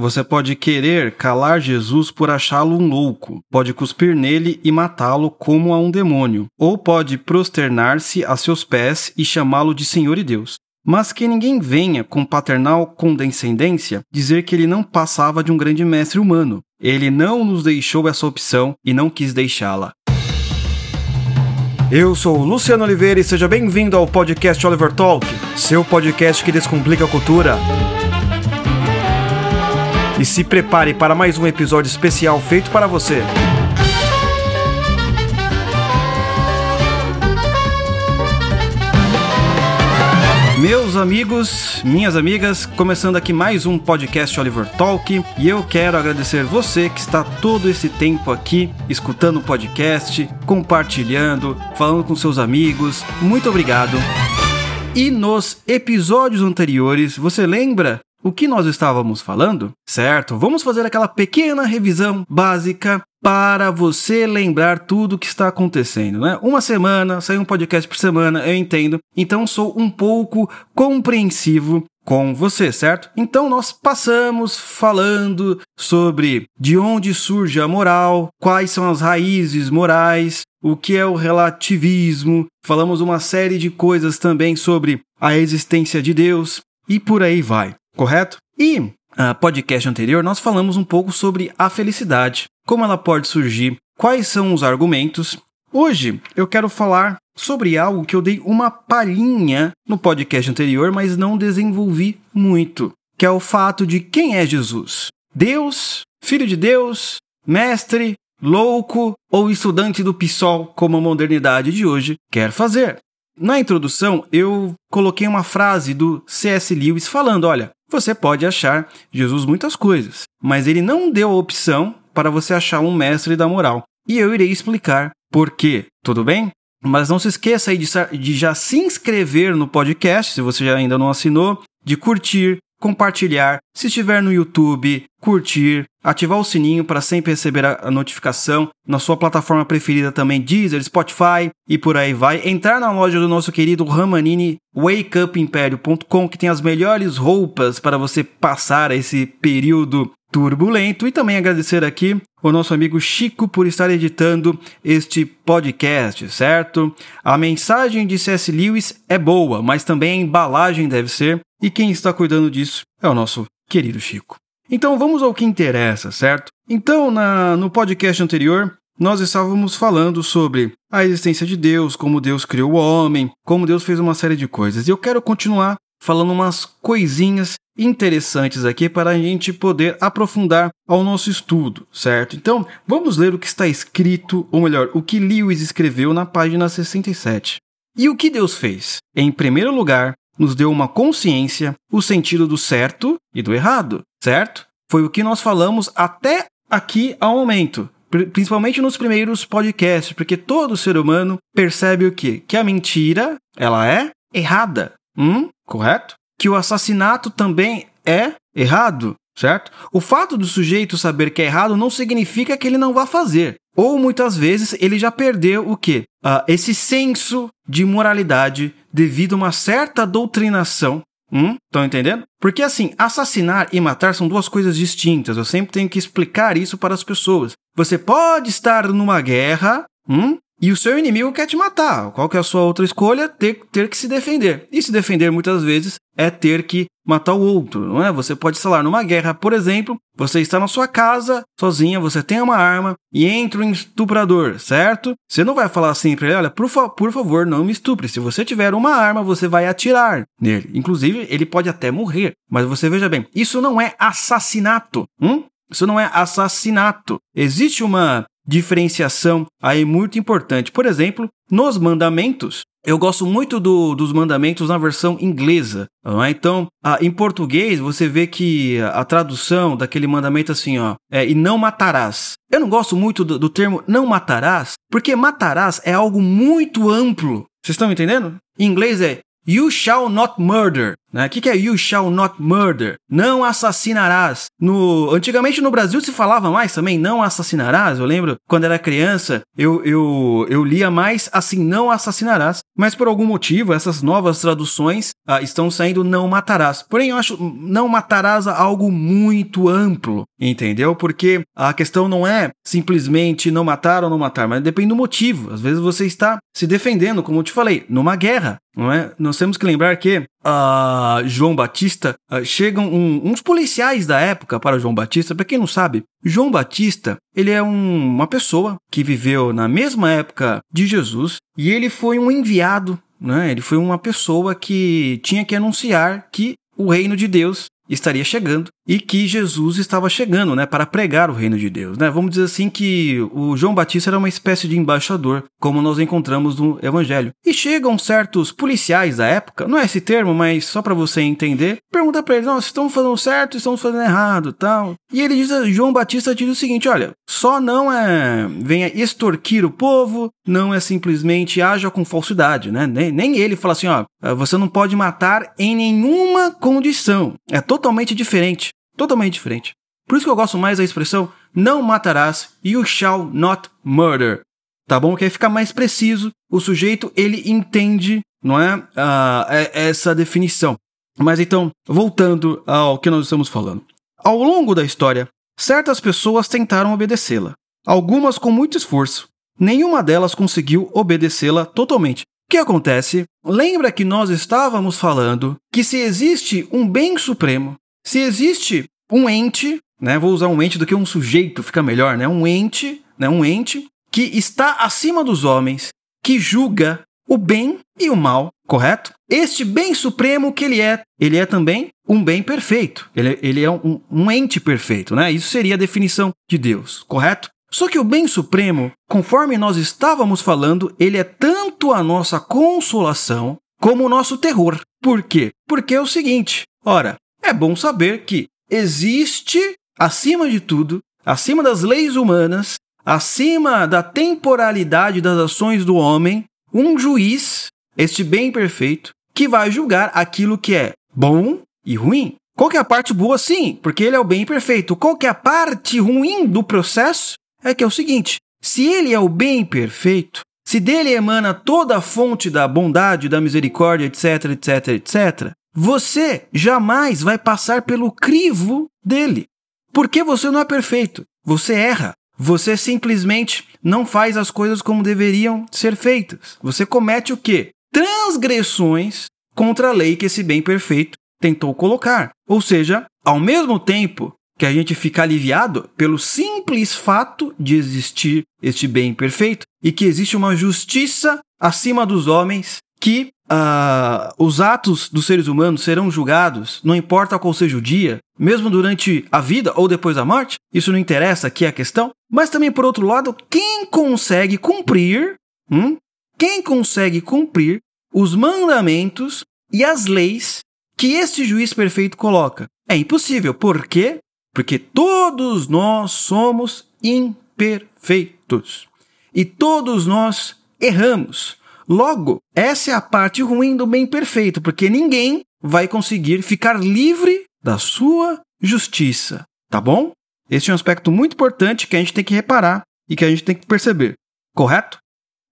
Você pode querer calar Jesus por achá-lo um louco, pode cuspir nele e matá-lo como a um demônio, ou pode prosternar-se a seus pés e chamá-lo de Senhor e Deus. Mas que ninguém venha com paternal condescendência dizer que ele não passava de um grande mestre humano. Ele não nos deixou essa opção e não quis deixá-la. Eu sou Luciano Oliveira e seja bem-vindo ao podcast Oliver Talk, seu podcast que descomplica a cultura. E se prepare para mais um episódio especial feito para você. Meus amigos, minhas amigas, começando aqui mais um podcast Oliver Talk e eu quero agradecer você que está todo esse tempo aqui escutando o podcast, compartilhando, falando com seus amigos. Muito obrigado. E nos episódios anteriores, você lembra o que nós estávamos falando? Certo, vamos fazer aquela pequena revisão básica para você lembrar tudo o que está acontecendo, né? Uma semana, sai um podcast por semana, eu entendo. Então sou um pouco compreensivo com você, certo? Então nós passamos falando sobre de onde surge a moral, quais são as raízes morais, o que é o relativismo, falamos uma série de coisas também sobre a existência de Deus e por aí vai correto? E no podcast anterior nós falamos um pouco sobre a felicidade, como ela pode surgir, quais são os argumentos. Hoje eu quero falar sobre algo que eu dei uma palhinha no podcast anterior, mas não desenvolvi muito, que é o fato de quem é Jesus? Deus, filho de Deus, mestre, louco ou estudante do PSOL, como a modernidade de hoje quer fazer. Na introdução, eu coloquei uma frase do C.S. Lewis falando: olha, você pode achar Jesus muitas coisas, mas ele não deu a opção para você achar um mestre da moral. E eu irei explicar por quê, tudo bem? Mas não se esqueça aí de, de já se inscrever no podcast, se você ainda não assinou, de curtir, compartilhar, se estiver no YouTube, curtir, ativar o sininho para sempre receber a notificação na sua plataforma preferida também, Deezer, Spotify e por aí vai. Entrar na loja do nosso querido Ramanini, wakeupimpério.com, que tem as melhores roupas para você passar esse período turbulento e também agradecer aqui o nosso amigo Chico por estar editando este podcast, certo? A mensagem de C.S. Lewis é boa, mas também a embalagem deve ser, e quem está cuidando disso é o nosso querido Chico. Então vamos ao que interessa, certo? Então, na, no podcast anterior, nós estávamos falando sobre a existência de Deus, como Deus criou o homem, como Deus fez uma série de coisas. E eu quero continuar falando umas coisinhas interessantes aqui para a gente poder aprofundar ao nosso estudo, certo? Então, vamos ler o que está escrito, ou melhor, o que Lewis escreveu na página 67. E o que Deus fez? Em primeiro lugar, nos deu uma consciência, o sentido do certo e do errado, certo? Foi o que nós falamos até aqui ao momento, principalmente nos primeiros podcasts, porque todo ser humano percebe o quê? Que a mentira, ela é errada, hum? correto? Que o assassinato também é errado, certo? O fato do sujeito saber que é errado não significa que ele não vá fazer. Ou muitas vezes ele já perdeu o quê? Uh, esse senso de moralidade devido a uma certa doutrinação. Hum? Estão entendendo? Porque assim, assassinar e matar são duas coisas distintas. Eu sempre tenho que explicar isso para as pessoas. Você pode estar numa guerra, hum? E o seu inimigo quer te matar. Qual que é a sua outra escolha? Ter, ter que se defender. E se defender muitas vezes é ter que matar o outro, não é? Você pode, sei lá, numa guerra, por exemplo, você está na sua casa, sozinha, você tem uma arma e entra um estuprador, certo? Você não vai falar assim para ele, olha, por, fa por favor, não me estupre. Se você tiver uma arma, você vai atirar nele. Inclusive, ele pode até morrer. Mas você veja bem, isso não é assassinato. Hum? Isso não é assassinato. Existe uma diferenciação aí muito importante. Por exemplo, nos mandamentos, eu gosto muito do, dos mandamentos na versão inglesa. É? Então, em português, você vê que a, tradução daquele mandamento assim, ó, é e não matarás. Eu não gosto muito do, do termo não matarás, porque matarás é algo muito amplo. Vocês estão entendendo? Em inglês é You shall not murder. Né? O que, que é you shall not murder? Não assassinarás. No, antigamente no Brasil se falava mais também, não assassinarás. Eu lembro quando era criança, eu, eu, eu lia mais assim, não assassinarás. Mas por algum motivo, essas novas traduções ah, estão saindo não matarás. Porém, eu acho não matarás algo muito amplo, entendeu? Porque a questão não é simplesmente não matar ou não matar, mas depende do motivo. Às vezes você está se defendendo, como eu te falei, numa guerra, não é? Nós temos que lembrar que uh, João Batista chegam um, uns policiais da época para João Batista. Para quem não sabe, João Batista ele é um, uma pessoa que viveu na mesma época de Jesus e ele foi um enviado. Né? Ele foi uma pessoa que tinha que anunciar que o reino de Deus estaria chegando e que Jesus estava chegando, né, para pregar o reino de Deus, né? Vamos dizer assim que o João Batista era uma espécie de embaixador, como nós encontramos no evangelho. E chegam certos policiais da época, não é esse termo, mas só para você entender, pergunta para eles: "Nós estamos fazendo certo, estamos fazendo errado", tal. E ele diz, João Batista diz o seguinte: "Olha, só não é venha extorquir o povo, não é simplesmente haja com falsidade, né? Nem, nem ele fala assim, ó, você não pode matar em nenhuma condição. É totalmente diferente. Totalmente diferente. Por isso que eu gosto mais da expressão não matarás, you shall not murder. Tá bom? Que aí fica mais preciso. O sujeito, ele entende, não é? Uh, essa definição. Mas então, voltando ao que nós estamos falando. Ao longo da história, certas pessoas tentaram obedecê-la. Algumas com muito esforço. Nenhuma delas conseguiu obedecê-la totalmente. O que acontece? Lembra que nós estávamos falando que se existe um bem supremo, se existe um ente, né, vou usar um ente do que um sujeito, fica melhor, né, um ente, né, um ente que está acima dos homens, que julga o bem e o mal, correto? Este bem supremo que ele é, ele é também um bem perfeito. Ele, ele é um, um ente perfeito, né? Isso seria a definição de Deus, correto? Só que o bem supremo, conforme nós estávamos falando, ele é tanto a nossa consolação como o nosso terror. Por quê? Porque é o seguinte: ora, é bom saber que existe, acima de tudo, acima das leis humanas, acima da temporalidade das ações do homem, um juiz, este bem perfeito, que vai julgar aquilo que é bom e ruim. Qual que é a parte boa? Sim, porque ele é o bem perfeito. Qual que é a parte ruim do processo? É que é o seguinte: se ele é o bem perfeito, se dele emana toda a fonte da bondade, da misericórdia, etc, etc, etc, você jamais vai passar pelo crivo dele. Porque você não é perfeito. Você erra. Você simplesmente não faz as coisas como deveriam ser feitas. Você comete o quê? Transgressões contra a lei que esse bem perfeito tentou colocar. Ou seja, ao mesmo tempo que a gente fica aliviado pelo simples fato de existir este bem perfeito e que existe uma justiça acima dos homens que uh, os atos dos seres humanos serão julgados, não importa qual seja o dia, mesmo durante a vida ou depois da morte, isso não interessa aqui é a questão. Mas também, por outro lado, quem consegue cumprir, hum, quem consegue cumprir os mandamentos e as leis que este juiz perfeito coloca? É impossível. Por quê? Porque todos nós somos imperfeitos. E todos nós erramos. Logo, essa é a parte ruim do bem perfeito, porque ninguém vai conseguir ficar livre da sua justiça, tá bom? Esse é um aspecto muito importante que a gente tem que reparar e que a gente tem que perceber, correto?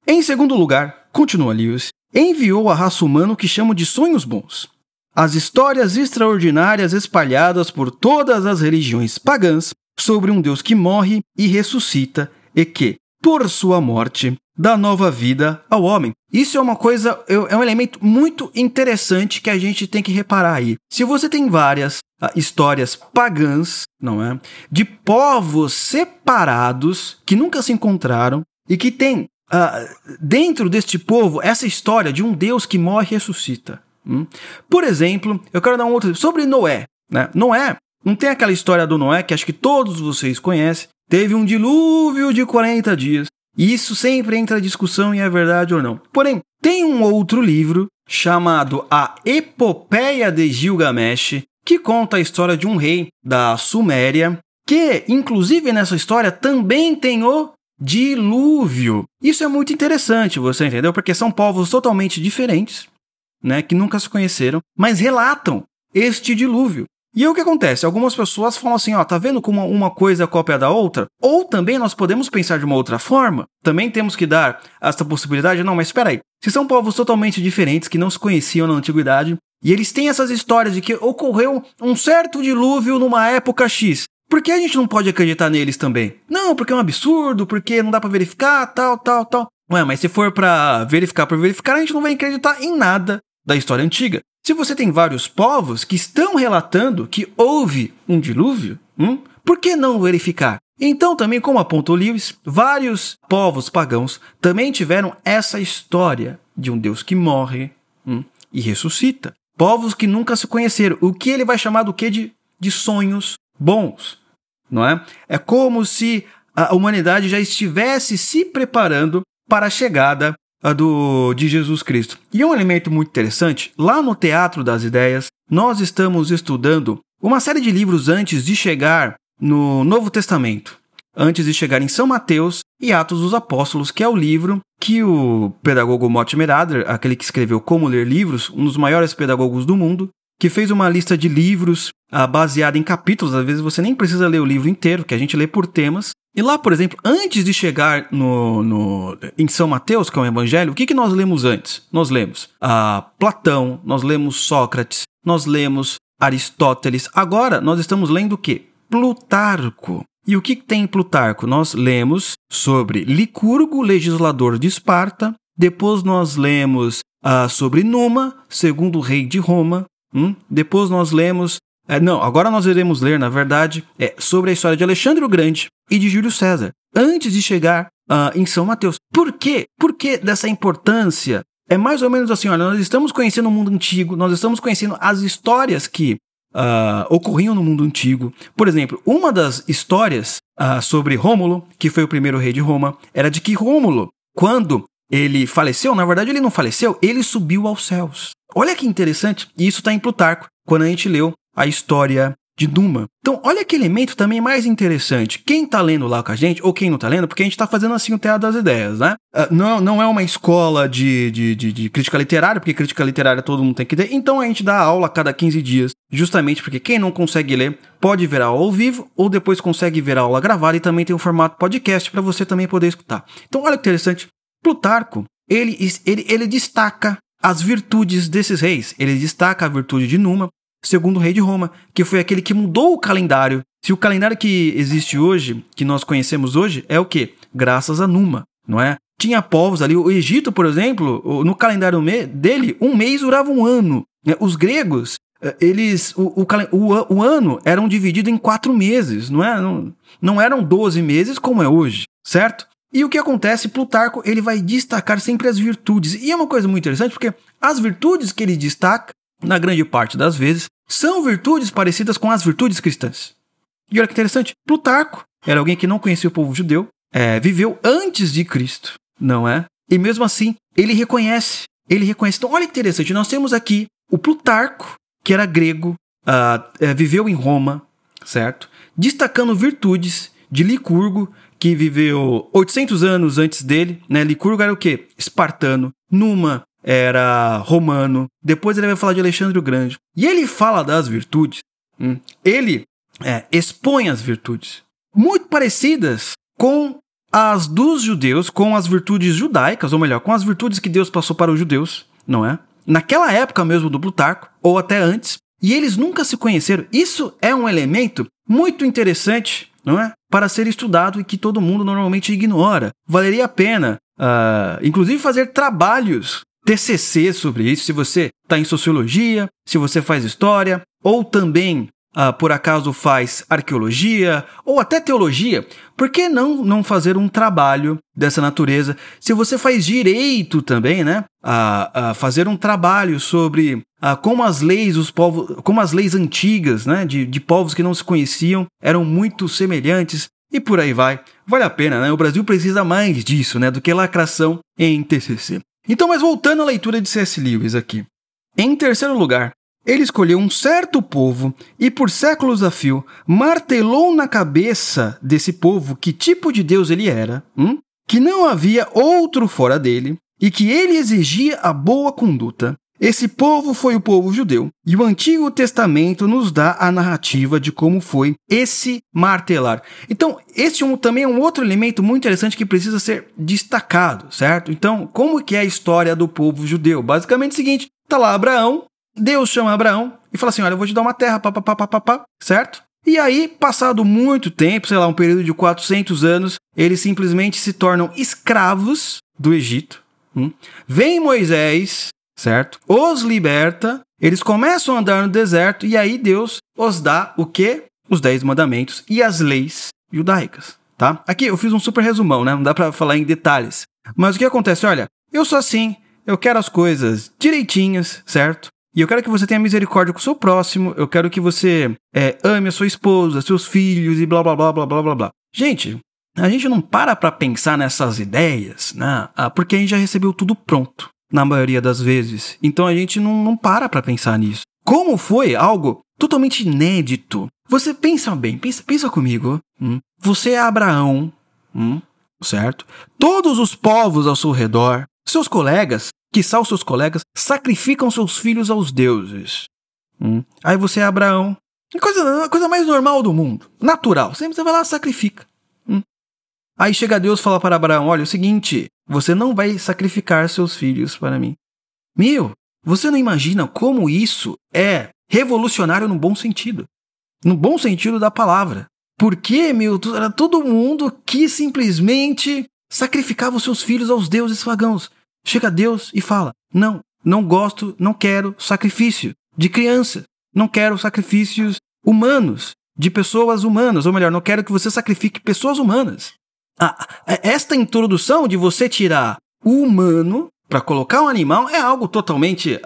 Em segundo lugar, continua Lewis, enviou a raça humana o que chamo de sonhos bons. As histórias extraordinárias espalhadas por todas as religiões pagãs sobre um Deus que morre e ressuscita e que, por sua morte, dá nova vida ao homem. Isso é uma coisa, é um elemento muito interessante que a gente tem que reparar aí. Se você tem várias uh, histórias pagãs, não é? De povos separados que nunca se encontraram e que tem uh, dentro deste povo essa história de um Deus que morre e ressuscita. Hum? Por exemplo, eu quero dar um outro sobre Noé. Né? Noé, não tem aquela história do Noé que acho que todos vocês conhecem. Teve um dilúvio de 40 dias. E isso sempre entra em discussão e é verdade ou não. Porém, tem um outro livro chamado A Epopeia de Gilgamesh, que conta a história de um rei da Suméria, que, inclusive nessa história, também tem o dilúvio. Isso é muito interessante, você entendeu? Porque são povos totalmente diferentes, né, que nunca se conheceram, mas relatam este dilúvio. E aí o que acontece? Algumas pessoas falam assim, ó, tá vendo como uma coisa é cópia da outra? Ou também nós podemos pensar de uma outra forma? Também temos que dar essa possibilidade? Não, mas espera aí. Se são povos totalmente diferentes que não se conheciam na antiguidade, e eles têm essas histórias de que ocorreu um certo dilúvio numa época X. Por que a gente não pode acreditar neles também? Não, porque é um absurdo, porque não dá para verificar, tal, tal, tal. Ué, mas se for para verificar por verificar, a gente não vai acreditar em nada da história antiga. Se você tem vários povos que estão relatando que houve um dilúvio, hum, por que não verificar? Então, também, como apontou Lewis, vários povos pagãos também tiveram essa história de um Deus que morre hum, e ressuscita. Povos que nunca se conheceram. O que ele vai chamar do que de, de sonhos bons, não é? É como se a humanidade já estivesse se preparando para a chegada do, de Jesus Cristo. E um elemento muito interessante, lá no Teatro das Ideias, nós estamos estudando uma série de livros antes de chegar no Novo Testamento, antes de chegar em São Mateus e Atos dos Apóstolos, que é o livro que o pedagogo Mortimer Adler, aquele que escreveu Como Ler Livros, um dos maiores pedagogos do mundo, que fez uma lista de livros ah, baseada em capítulos, às vezes você nem precisa ler o livro inteiro, que a gente lê por temas. E lá, por exemplo, antes de chegar no, no em São Mateus, que é o Evangelho, o que, que nós lemos antes? Nós lemos ah, Platão, nós lemos Sócrates, nós lemos Aristóteles. Agora, nós estamos lendo o quê? Plutarco. E o que tem em Plutarco? Nós lemos sobre Licurgo, legislador de Esparta. Depois nós lemos ah, sobre Numa, segundo rei de Roma. Hum? Depois nós lemos. É, não, agora nós iremos ler, na verdade, é, sobre a história de Alexandre o Grande e de Júlio César, antes de chegar uh, em São Mateus. Por quê? Por que dessa importância? É mais ou menos assim: olha, nós estamos conhecendo o mundo antigo, nós estamos conhecendo as histórias que uh, ocorriam no mundo antigo. Por exemplo, uma das histórias uh, sobre Rômulo, que foi o primeiro rei de Roma, era de que Rômulo, quando ele faleceu, na verdade ele não faleceu, ele subiu aos céus. Olha que interessante, e isso está em Plutarco, quando a gente leu a história de Numa. Então, olha que elemento também mais interessante. Quem está lendo lá com a gente, ou quem não está lendo, porque a gente está fazendo assim o Teatro das Ideias, né? Uh, não, não é uma escola de, de, de, de, crítica literária, porque crítica literária todo mundo tem que ter. Então a gente dá aula a cada 15 dias, justamente porque quem não consegue ler pode ver a aula ao vivo, ou depois consegue ver a aula gravada e também tem um formato podcast para você também poder escutar. Então, olha que interessante. Plutarco, ele, ele, ele destaca as virtudes desses reis. Ele destaca a virtude de Numa, segundo o rei de Roma, que foi aquele que mudou o calendário. Se o calendário que existe hoje, que nós conhecemos hoje, é o quê? Graças a Numa, não é? Tinha povos ali, o Egito, por exemplo, no calendário dele, um mês durava um ano. Né? Os gregos, eh, eles, o, o, o, ano eram dividido em quatro meses, não é? Não, não eram 12 meses como é hoje, certo? E o que acontece? Plutarco ele vai destacar sempre as virtudes. E é uma coisa muito interessante porque as virtudes que ele destaca, na grande parte das vezes, são virtudes parecidas com as virtudes cristãs. E olha que interessante, Plutarco era alguém que não conhecia o povo judeu, é, viveu antes de Cristo, não é? E mesmo assim, ele reconhece, ele reconhece. Então, olha que interessante, nós temos aqui o Plutarco, que era grego, uh, viveu em Roma, certo? Destacando virtudes de Licurgo, que viveu 800 anos antes dele, né? Licurgo era o quê? Espartano. Numa era romano. Depois ele vai falar de Alexandre o Grande. E ele fala das virtudes. Hum, ele é, expõe as virtudes muito parecidas com as dos judeus, com as virtudes judaicas, ou melhor, com as virtudes que Deus passou para os judeus, não é? Naquela época mesmo do Plutarco, ou até antes, e eles nunca se conheceram. Isso é um elemento muito interessante não é? Para ser estudado e que todo mundo normalmente ignora. Valeria a pena, uh, inclusive, fazer trabalhos TCC sobre isso, se você está em sociologia, se você faz história, ou também ah, por acaso faz arqueologia ou até teologia, por que não, não fazer um trabalho dessa natureza? Se você faz direito também, né? A, a fazer um trabalho sobre a, como as leis, os povos, como as leis antigas, né? De, de povos que não se conheciam eram muito semelhantes e por aí vai. Vale a pena, né? O Brasil precisa mais disso, né? Do que lacração em TCC. Então, mas voltando à leitura de C.S. Lewis aqui. Em terceiro lugar, ele escolheu um certo povo e, por séculos a fio, martelou na cabeça desse povo que tipo de Deus ele era, hum? que não havia outro fora dele e que ele exigia a boa conduta. Esse povo foi o povo judeu, e o Antigo Testamento nos dá a narrativa de como foi esse martelar. Então, esse um, também é um outro elemento muito interessante que precisa ser destacado, certo? Então, como que é a história do povo judeu? Basicamente é o seguinte, tá lá Abraão, Deus chama Abraão e fala assim, olha, eu vou te dar uma terra, papapá, certo? E aí, passado muito tempo, sei lá, um período de 400 anos, eles simplesmente se tornam escravos do Egito. Hum? Vem Moisés certo? Os liberta, eles começam a andar no deserto e aí Deus os dá o quê? Os dez mandamentos e as leis judaicas, tá? Aqui eu fiz um super resumão, né? Não dá para falar em detalhes. Mas o que acontece? Olha, eu sou assim, eu quero as coisas direitinhas, certo? E eu quero que você tenha misericórdia com o seu próximo, eu quero que você é, ame a sua esposa, seus filhos e blá blá blá blá blá blá blá. Gente, a gente não para para pensar nessas ideias, né? Ah, porque a gente já recebeu tudo pronto na maioria das vezes. Então a gente não, não para para pensar nisso. Como foi algo totalmente inédito? Você pensa bem, pensa, pensa comigo. Hum? Você é Abraão, hum? certo? Todos os povos ao seu redor, seus colegas, que são seus colegas, sacrificam seus filhos aos deuses. Hum? Aí você é Abraão. A coisa, a coisa mais normal do mundo. Natural. Sempre você vai lá e sacrifica. Aí chega Deus fala para Abraão: olha, é o seguinte, você não vai sacrificar seus filhos para mim. Meu, você não imagina como isso é revolucionário no bom sentido. No bom sentido da palavra. Porque, meu, era todo mundo que simplesmente sacrificava os seus filhos aos deuses pagãos. Chega Deus e fala: Não, não gosto, não quero sacrifício de criança. Não quero sacrifícios humanos, de pessoas humanas. Ou melhor, não quero que você sacrifique pessoas humanas esta introdução de você tirar o humano para colocar um animal é algo totalmente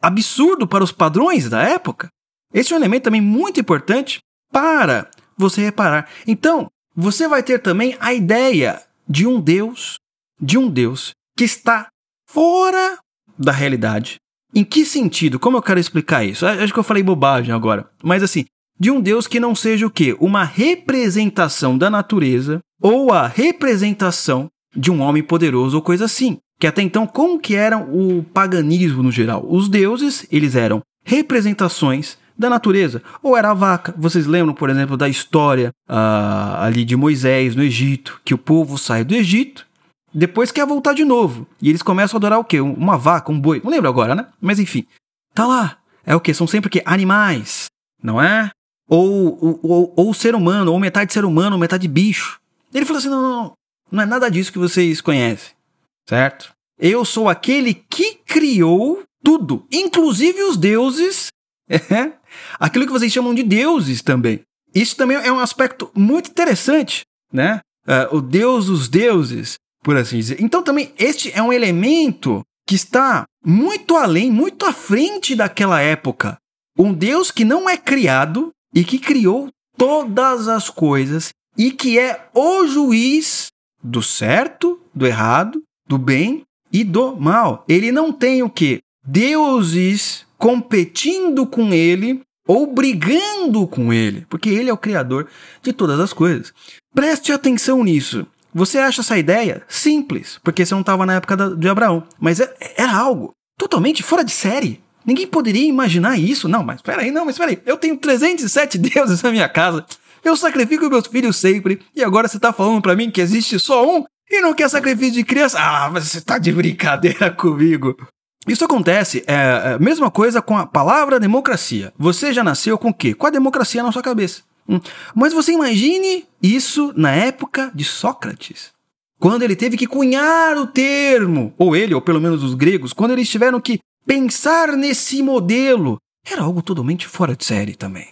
absurdo para os padrões da época. Esse é um elemento também muito importante para você reparar. Então, você vai ter também a ideia de um Deus, de um Deus que está fora da realidade. Em que sentido? Como eu quero explicar isso? Acho que eu falei bobagem agora. Mas assim, de um Deus que não seja o quê? Uma representação da natureza ou a representação de um homem poderoso ou coisa assim. Que até então, como que era o paganismo no geral? Os deuses, eles eram representações da natureza. Ou era a vaca. Vocês lembram, por exemplo, da história uh, ali de Moisés no Egito, que o povo sai do Egito, depois quer voltar de novo. E eles começam a adorar o quê? Uma vaca, um boi. Não lembro agora, né? Mas enfim. Tá lá. É o quê? São sempre o quê? Animais. Não é? ou, ou, ou ser humano, ou metade ser humano, ou metade bicho. Ele falou assim: não, não, não, não é nada disso que vocês conhecem, certo? Eu sou aquele que criou tudo, inclusive os deuses, é, aquilo que vocês chamam de deuses também. Isso também é um aspecto muito interessante, né? Uh, o Deus dos deuses, por assim dizer. Então também este é um elemento que está muito além, muito à frente daquela época. Um Deus que não é criado, e que criou todas as coisas e que é o juiz do certo, do errado, do bem e do mal. Ele não tem o que? Deuses competindo com ele ou brigando com ele, porque ele é o criador de todas as coisas. Preste atenção nisso. Você acha essa ideia simples, porque você não estava na época de Abraão, mas é, era algo totalmente fora de série. Ninguém poderia imaginar isso. Não, mas peraí, não, mas peraí. Eu tenho 307 deuses na minha casa. Eu sacrifico meus filhos sempre. E agora você tá falando para mim que existe só um e não quer sacrifício de criança? Ah, você tá de brincadeira comigo. Isso acontece, é a é, mesma coisa com a palavra democracia. Você já nasceu com o quê? Com a democracia na sua cabeça. Hum. Mas você imagine isso na época de Sócrates. Quando ele teve que cunhar o termo, ou ele, ou pelo menos os gregos, quando eles tiveram que Pensar nesse modelo era algo totalmente fora de série também.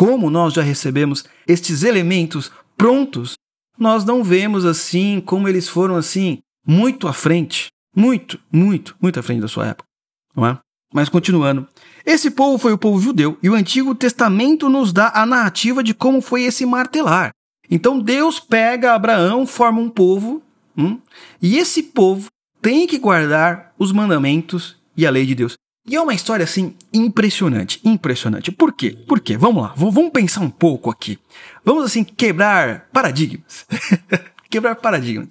Como nós já recebemos estes elementos prontos, nós não vemos assim como eles foram assim muito à frente, muito, muito, muito à frente da sua época, não é? Mas continuando, esse povo foi o povo judeu e o Antigo Testamento nos dá a narrativa de como foi esse martelar. Então Deus pega Abraão, forma um povo, hum, e esse povo tem que guardar os mandamentos e a lei de Deus. E é uma história assim impressionante, impressionante. Por quê? Por quê? Vamos lá, vamos pensar um pouco aqui. Vamos assim quebrar paradigmas. quebrar paradigmas.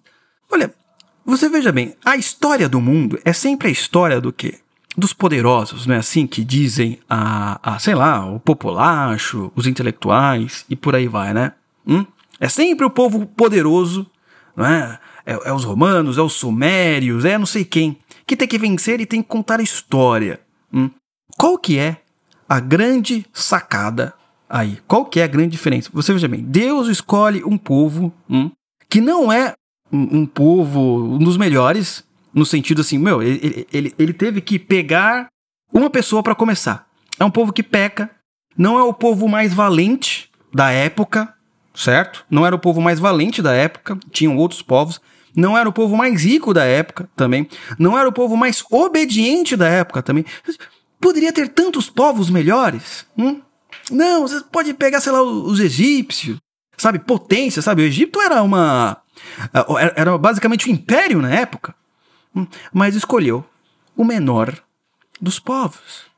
Olha, Você veja bem, a história do mundo é sempre a história do quê? Dos poderosos, não é assim que dizem a, a sei lá, o populacho, os intelectuais e por aí vai, né? Hum? É sempre o povo poderoso, não é? É, é os romanos, é os sumérios, é não sei quem, que tem que vencer e tem que contar a história. Hum? Qual que é a grande sacada aí? Qual que é a grande diferença? Você veja bem, Deus escolhe um povo hum, que não é um, um, povo, um dos melhores, no sentido assim, meu, ele, ele, ele teve que pegar uma pessoa para começar. É um povo que peca, não é o povo mais valente da época, certo? Não era o povo mais valente da época, tinham outros povos. Não era o povo mais rico da época também. Não era o povo mais obediente da época também. Poderia ter tantos povos melhores? Hum? Não, você pode pegar, sei lá, os egípcios, sabe? Potência, sabe? O Egito era uma. Era basicamente um império na época. Hum? Mas escolheu o menor dos povos.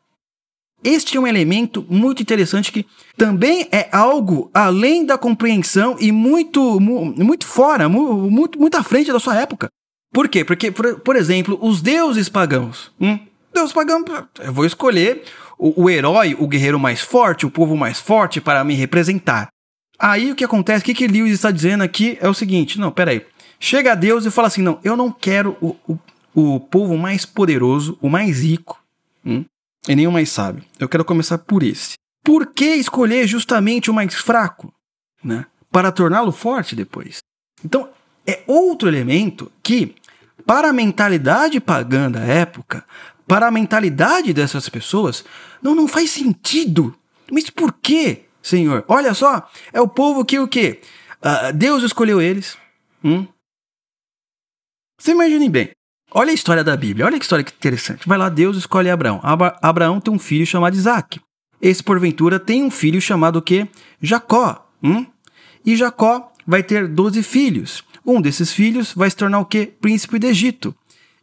Este é um elemento muito interessante que também é algo além da compreensão e muito, muito fora, muito, muito à frente da sua época. Por quê? Porque, por, por exemplo, os deuses pagãos. Hum? Deus pagão, eu vou escolher o, o herói, o guerreiro mais forte, o povo mais forte para me representar. Aí o que acontece, o que, que Lewis está dizendo aqui é o seguinte: não, peraí. Chega a Deus e fala assim: não, eu não quero o, o, o povo mais poderoso, o mais rico, hum? E o mais sábio. Eu quero começar por esse. Por que escolher justamente o mais fraco? Né? Para torná-lo forte depois. Então, é outro elemento que, para a mentalidade pagã da época, para a mentalidade dessas pessoas, não, não faz sentido. Mas por quê, Senhor? Olha só, é o povo que o quê? Uh, Deus escolheu eles. Hum? Você imagine bem. Olha a história da Bíblia, olha que história que interessante. Vai lá, Deus escolhe Abraão. Abra Abraão tem um filho chamado Isaac. Esse, porventura, tem um filho chamado o quê? Jacó. Hum? E Jacó vai ter doze filhos. Um desses filhos vai se tornar o quê? Príncipe do Egito.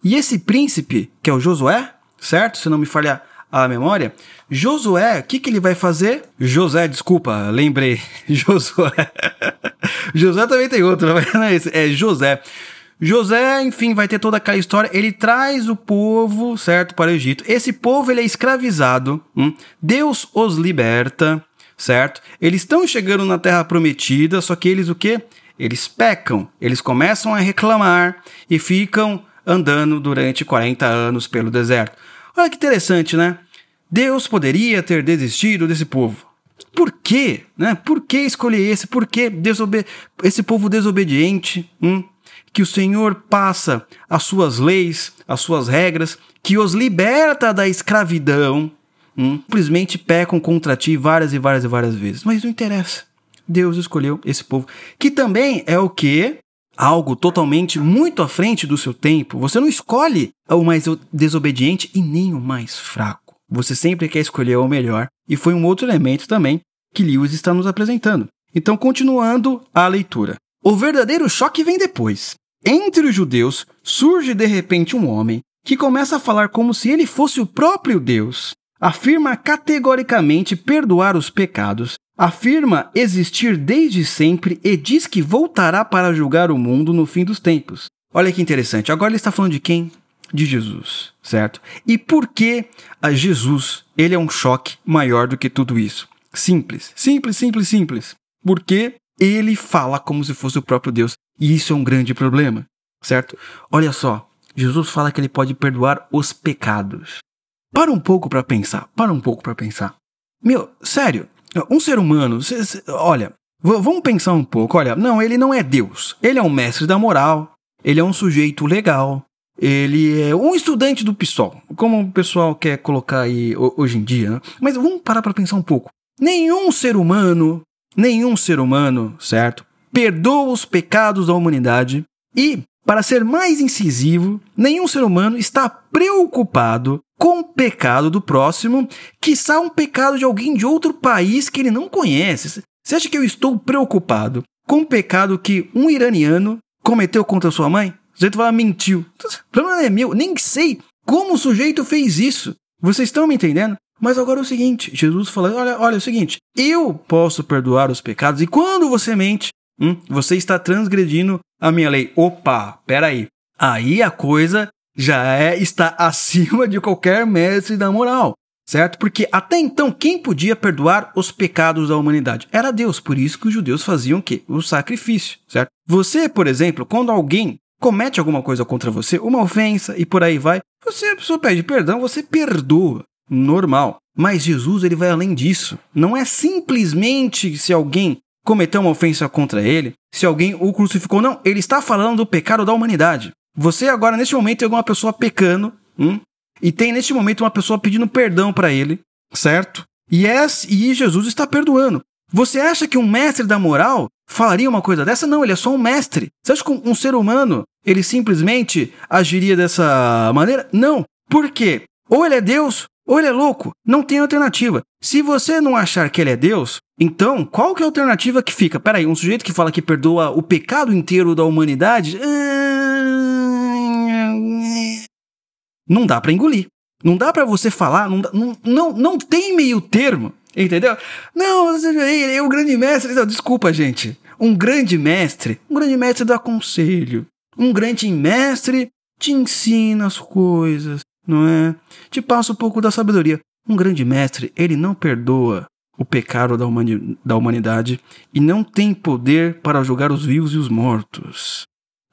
E esse príncipe, que é o Josué, certo? Se não me falhar a memória, Josué, o que, que ele vai fazer? José, desculpa, lembrei. Josué. José também tem outro, não é esse? É José. José, enfim, vai ter toda aquela história. Ele traz o povo, certo, para o Egito. Esse povo ele é escravizado. Hum? Deus os liberta, certo? Eles estão chegando na Terra Prometida, só que eles o quê? Eles pecam. Eles começam a reclamar e ficam andando durante 40 anos pelo deserto. Olha que interessante, né? Deus poderia ter desistido desse povo. Por quê? Né? Por que escolher esse? Por que desobe esse povo desobediente? Hum? Que o Senhor passa as suas leis, as suas regras, que os liberta da escravidão, hum, simplesmente pecam contra ti várias e várias e várias vezes. Mas não interessa. Deus escolheu esse povo, que também é o que? Algo totalmente muito à frente do seu tempo. Você não escolhe o mais desobediente e nem o mais fraco. Você sempre quer escolher o melhor. E foi um outro elemento também que Lewis está nos apresentando. Então, continuando a leitura. O verdadeiro choque vem depois. Entre os judeus surge de repente um homem que começa a falar como se ele fosse o próprio Deus. Afirma categoricamente perdoar os pecados, afirma existir desde sempre e diz que voltará para julgar o mundo no fim dos tempos. Olha que interessante. Agora ele está falando de quem? De Jesus, certo? E por que a Jesus ele é um choque maior do que tudo isso? Simples, simples, simples, simples. Porque ele fala como se fosse o próprio Deus. E isso é um grande problema, certo? Olha só, Jesus fala que ele pode perdoar os pecados. Para um pouco para pensar, para um pouco para pensar. Meu, sério, um ser humano, cê, cê, olha, vamos pensar um pouco, olha, não, ele não é Deus. Ele é um mestre da moral, ele é um sujeito legal, ele é um estudante do PSOL, como o pessoal quer colocar aí hoje em dia, né? Mas vamos parar para pensar um pouco. Nenhum ser humano nenhum ser humano, certo? Perdoa os pecados da humanidade e, para ser mais incisivo, nenhum ser humano está preocupado com o pecado do próximo, quiçá um pecado de alguém de outro país que ele não conhece. Você acha que eu estou preocupado com o pecado que um iraniano cometeu contra sua mãe? O sujeito fala, mentiu. O problema não é meu, nem sei como o sujeito fez isso. Vocês estão me entendendo? Mas agora é o seguinte, Jesus falou, olha, olha é o seguinte, eu posso perdoar os pecados e quando você mente, hum, você está transgredindo a minha lei. Opa, peraí. aí a coisa já é está acima de qualquer mestre da moral, certo? Porque até então quem podia perdoar os pecados da humanidade era Deus, por isso que os judeus faziam o quê? O sacrifício, certo? Você, por exemplo, quando alguém comete alguma coisa contra você, uma ofensa e por aí vai, você a pessoa pede perdão, você perdoa, normal. Mas Jesus ele vai além disso. Não é simplesmente se alguém cometeu uma ofensa contra ele, se alguém o crucificou, não. Ele está falando do pecado da humanidade. Você agora, neste momento, tem alguma pessoa pecando, hum, e tem neste momento uma pessoa pedindo perdão para ele, certo? E, é, e Jesus está perdoando. Você acha que um mestre da moral falaria uma coisa dessa? Não, ele é só um mestre. Você acha que um ser humano ele simplesmente agiria dessa maneira? Não. Por quê? Ou ele é Deus, ou ele é louco. Não tem alternativa. Se você não achar que ele é Deus, então qual que é a alternativa que fica? Peraí, um sujeito que fala que perdoa o pecado inteiro da humanidade. Não dá para engolir. Não dá para você falar, não, não, não, não tem meio termo, entendeu? Não, ele é o grande mestre. Desculpa, gente. Um grande mestre, um grande mestre dá conselho. Um grande mestre te ensina as coisas, não é? Te passa um pouco da sabedoria. Um grande mestre, ele não perdoa o pecado da, humani da humanidade e não tem poder para julgar os vivos e os mortos.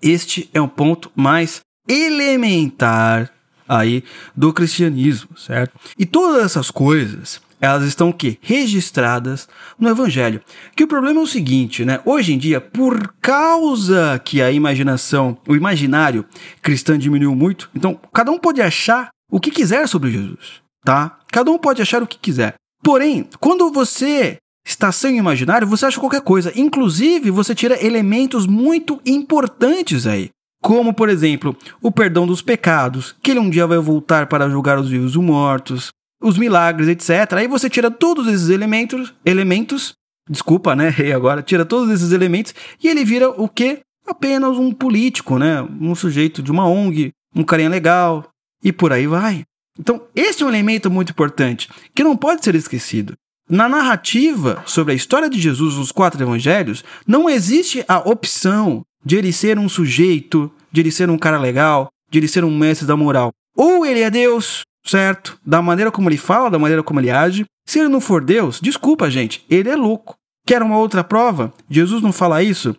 Este é um ponto mais elementar aí do cristianismo, certo? E todas essas coisas, elas estão que registradas no evangelho. Que o problema é o seguinte, né? Hoje em dia, por causa que a imaginação, o imaginário cristão diminuiu muito, então cada um pode achar o que quiser sobre Jesus, tá? Cada um pode achar o que quiser. Porém, quando você está sem o imaginário, você acha qualquer coisa. Inclusive, você tira elementos muito importantes aí. Como, por exemplo, o perdão dos pecados, que ele um dia vai voltar para julgar os vivos e os mortos, os milagres, etc. Aí você tira todos esses elementos, elementos, desculpa, né, rei agora, tira todos esses elementos e ele vira o quê? Apenas um político, né? Um sujeito de uma ONG, um carinha legal e por aí vai. Então, esse é um elemento muito importante que não pode ser esquecido. Na narrativa sobre a história de Jesus nos quatro evangelhos, não existe a opção de ele ser um sujeito, de ele ser um cara legal, de ele ser um mestre da moral. Ou ele é Deus, certo? Da maneira como ele fala, da maneira como ele age. Se ele não for Deus, desculpa, gente, ele é louco. Quer uma outra prova? Jesus não fala isso?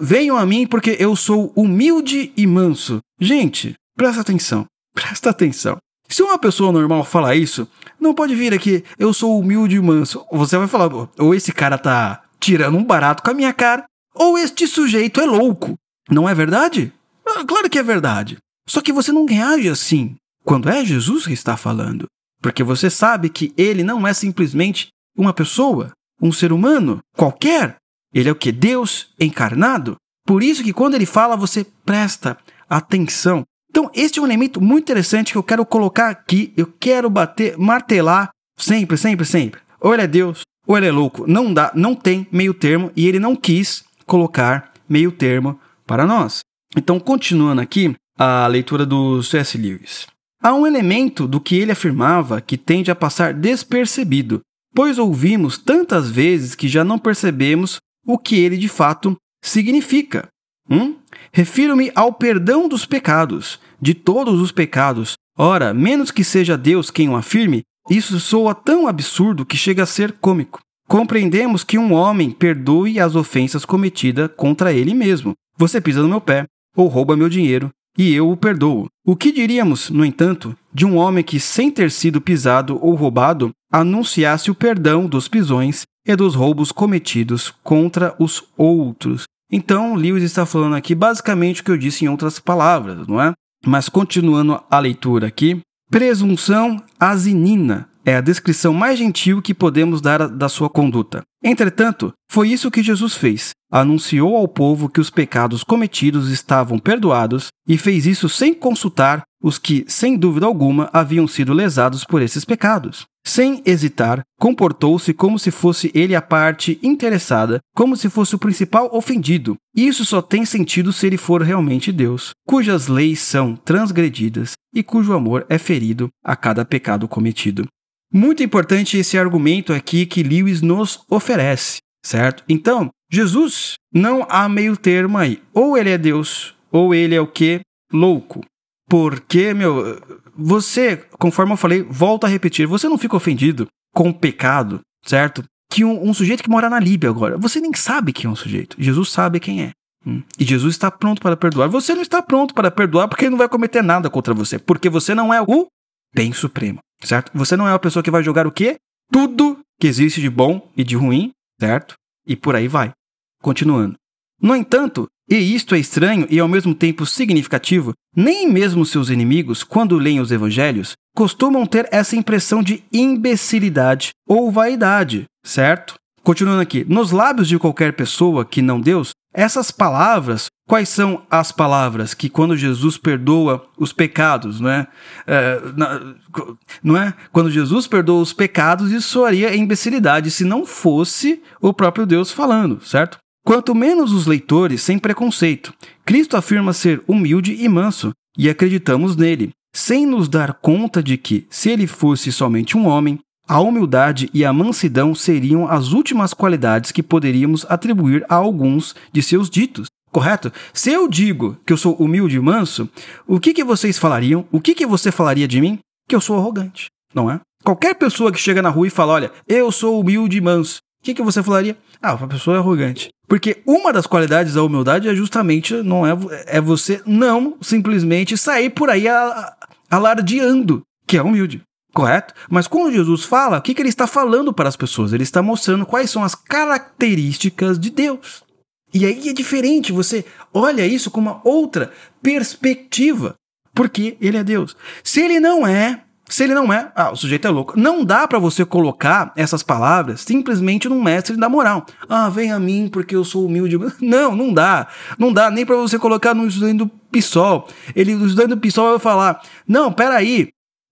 Venham a mim porque eu sou humilde e manso. Gente, presta atenção, presta atenção. Se uma pessoa normal fala isso, não pode vir aqui, eu sou humilde e manso. Você vai falar, ou esse cara tá tirando um barato com a minha cara, ou este sujeito é louco. Não é verdade? Ah, claro que é verdade. Só que você não reage assim quando é Jesus que está falando, porque você sabe que ele não é simplesmente uma pessoa, um ser humano qualquer. Ele é o que? Deus encarnado. Por isso que quando ele fala, você presta atenção. Então, este é um elemento muito interessante que eu quero colocar aqui, eu quero bater, martelar sempre, sempre, sempre. Ou ele é Deus, ou ele é louco. Não dá, não tem meio termo e ele não quis colocar meio termo para nós. Então, continuando aqui a leitura do C.S. Lewis. Há um elemento do que ele afirmava que tende a passar despercebido, pois ouvimos tantas vezes que já não percebemos o que ele de fato significa. Hum? Refiro-me ao perdão dos pecados, de todos os pecados. Ora, menos que seja Deus quem o afirme, isso soa tão absurdo que chega a ser cômico. Compreendemos que um homem perdoe as ofensas cometidas contra ele mesmo. Você pisa no meu pé, ou rouba meu dinheiro, e eu o perdoo. O que diríamos, no entanto, de um homem que, sem ter sido pisado ou roubado, anunciasse o perdão dos pisões e dos roubos cometidos contra os outros? Então, Lewis está falando aqui basicamente o que eu disse em outras palavras, não é? Mas continuando a leitura aqui, presunção asinina é a descrição mais gentil que podemos dar da sua conduta. Entretanto, foi isso que Jesus fez. Anunciou ao povo que os pecados cometidos estavam perdoados e fez isso sem consultar os que, sem dúvida alguma, haviam sido lesados por esses pecados. Sem hesitar, comportou-se como se fosse ele a parte interessada, como se fosse o principal ofendido. Isso só tem sentido se ele for realmente Deus, cujas leis são transgredidas e cujo amor é ferido a cada pecado cometido. Muito importante esse argumento aqui que Lewis nos oferece, certo? Então, Jesus não há meio termo aí. Ou ele é Deus, ou ele é o que? louco. Porque, meu, você, conforme eu falei, volta a repetir, você não fica ofendido com o pecado, certo? Que um, um sujeito que mora na Líbia agora, você nem sabe quem é um sujeito. Jesus sabe quem é. Hum. E Jesus está pronto para perdoar. Você não está pronto para perdoar porque ele não vai cometer nada contra você. Porque você não é o bem supremo, certo? Você não é a pessoa que vai jogar o quê? Tudo que existe de bom e de ruim, certo? E por aí vai. Continuando. No entanto, e isto é estranho e ao mesmo tempo significativo, nem mesmo seus inimigos, quando leem os evangelhos, costumam ter essa impressão de imbecilidade ou vaidade, certo? Continuando aqui, nos lábios de qualquer pessoa que não Deus, essas palavras, quais são as palavras que quando Jesus perdoa os pecados, não é? é não é? Quando Jesus perdoa os pecados, isso soaria imbecilidade se não fosse o próprio Deus falando, certo? Quanto menos os leitores, sem preconceito. Cristo afirma ser humilde e manso, e acreditamos nele, sem nos dar conta de que, se ele fosse somente um homem, a humildade e a mansidão seriam as últimas qualidades que poderíamos atribuir a alguns de seus ditos. Correto? Se eu digo que eu sou humilde e manso, o que, que vocês falariam? O que, que você falaria de mim? Que eu sou arrogante, não é? Qualquer pessoa que chega na rua e fala, olha, eu sou humilde e manso, o que, que você falaria? Ah, uma pessoa é arrogante. Porque uma das qualidades da humildade é justamente não é, é você não simplesmente sair por aí alardeando que é humilde correto? Mas quando Jesus fala, o que, que ele está falando para as pessoas? Ele está mostrando quais são as características de Deus. E aí é diferente, você olha isso com uma outra perspectiva, porque ele é Deus. Se ele não é, se ele não é, ah, o sujeito é louco. Não dá para você colocar essas palavras simplesmente num mestre da moral. Ah, vem a mim porque eu sou humilde. Não, não dá. Não dá nem para você colocar no estudante do PSOL. Ele, o estudante do PSOL vai falar: "Não, peraí,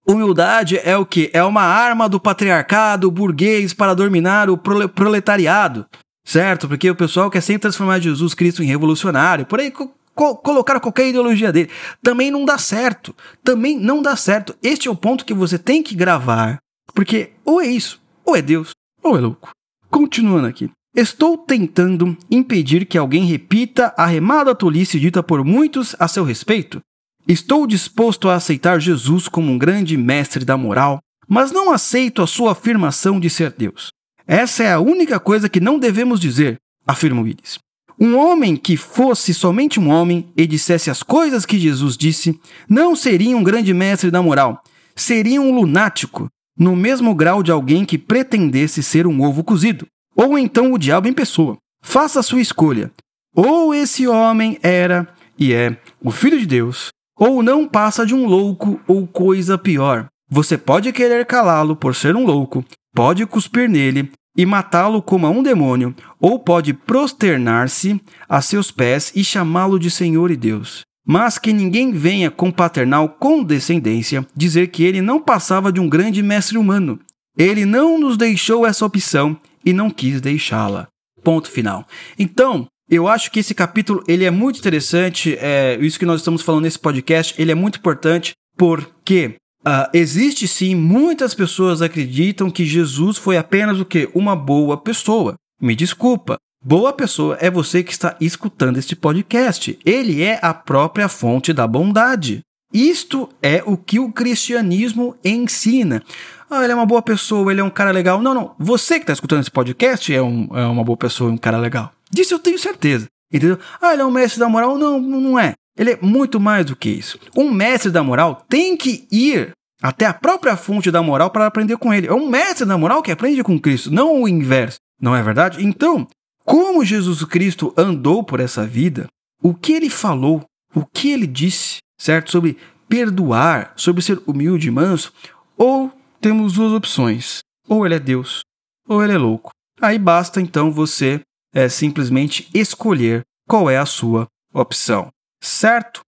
Humildade é o que? É uma arma do patriarcado burguês para dominar o proletariado, certo? Porque o pessoal quer sempre transformar Jesus Cristo em revolucionário, por aí co colocar qualquer ideologia dele. Também não dá certo. Também não dá certo. Este é o ponto que você tem que gravar, porque ou é isso, ou é Deus, ou é louco. Continuando aqui. Estou tentando impedir que alguém repita a remada tolice dita por muitos a seu respeito, Estou disposto a aceitar Jesus como um grande mestre da moral, mas não aceito a sua afirmação de ser Deus. Essa é a única coisa que não devemos dizer, afirma Willis. Um homem que fosse somente um homem e dissesse as coisas que Jesus disse, não seria um grande mestre da moral, seria um lunático, no mesmo grau de alguém que pretendesse ser um ovo cozido, ou então o diabo em pessoa. Faça a sua escolha. Ou esse homem era e é o Filho de Deus, ou não passa de um louco ou coisa pior. Você pode querer calá-lo por ser um louco, pode cuspir nele e matá-lo como a um demônio, ou pode prosternar-se a seus pés e chamá-lo de Senhor e Deus. Mas que ninguém venha com paternal condescendência dizer que ele não passava de um grande mestre humano. Ele não nos deixou essa opção e não quis deixá-la. Ponto final. Então, eu acho que esse capítulo ele é muito interessante. É, isso que nós estamos falando nesse podcast, ele é muito importante porque uh, existe sim muitas pessoas acreditam que Jesus foi apenas o que uma boa pessoa. Me desculpa, boa pessoa é você que está escutando este podcast. Ele é a própria fonte da bondade. Isto é o que o cristianismo ensina. Ah, ele é uma boa pessoa, ele é um cara legal. Não, não. Você que está escutando esse podcast é, um, é uma boa pessoa, um cara legal. Disso eu tenho certeza. Entendeu? Ah, ele é um mestre da moral? Não, não é. Ele é muito mais do que isso. Um mestre da moral tem que ir até a própria fonte da moral para aprender com ele. É um mestre da moral que aprende com Cristo, não o inverso. Não é verdade? Então, como Jesus Cristo andou por essa vida, o que ele falou, o que ele disse, certo? Sobre perdoar, sobre ser humilde e manso, ou temos duas opções: ou ele é Deus, ou ele é louco. Aí basta então você é simplesmente escolher qual é a sua opção, certo?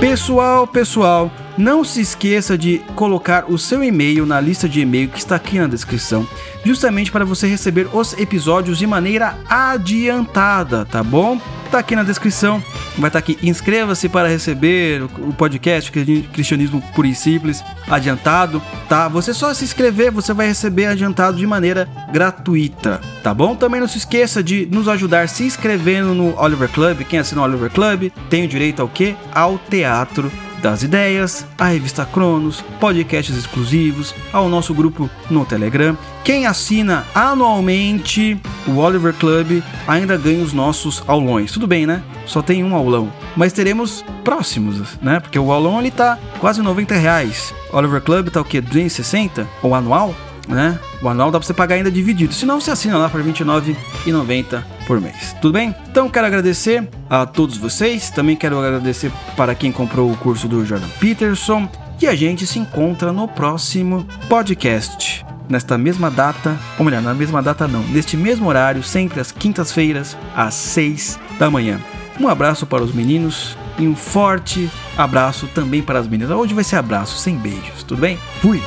Pessoal, pessoal, não se esqueça de colocar o seu e-mail na lista de e-mail que está aqui na descrição, justamente para você receber os episódios de maneira adiantada, tá bom? tá aqui na descrição. Vai estar tá aqui. Inscreva-se para receber o podcast Cristianismo Puro e Simples adiantado, tá? Você só se inscrever, você vai receber adiantado de maneira gratuita, tá bom? Também não se esqueça de nos ajudar se inscrevendo no Oliver Club. Quem assina o Oliver Club tem o direito ao quê? Ao teatro das ideias, à revista Cronos, podcasts exclusivos, ao nosso grupo no Telegram. Quem assina anualmente o Oliver Club ainda ganha os nossos aulões. Tudo bem, né? Só tem um aulão. Mas teremos próximos, né? Porque o aulão ele tá quase 90 reais. O Oliver Club tá o quê? 260? Ou anual? né? O anual dá pra você pagar ainda dividido. Se não, você assina lá por R$29,90 por mês. Tudo bem? Então quero agradecer a todos vocês. Também quero agradecer para quem comprou o curso do Jordan Peterson. E a gente se encontra no próximo podcast. Nesta mesma data, ou melhor, na mesma data não, neste mesmo horário, sempre às quintas-feiras, às 6 da manhã. Um abraço para os meninos e um forte abraço também para as meninas. Hoje vai ser abraço sem beijos, tudo bem? Fui!